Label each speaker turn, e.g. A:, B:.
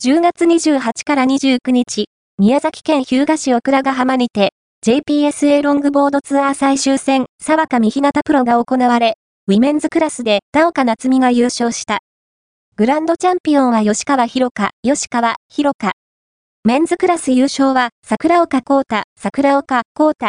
A: 10月28から29日、宮崎県日向市お倉ヶ浜にて、JPSA ロングボードツアー最終戦、さわかみ日向プロが行われ、ウィメンズクラスで田岡夏美が優勝した。グランドチャンピオンは吉川広夏、吉川広夏。メンズクラス優勝は桜岡幸太、桜岡幸太。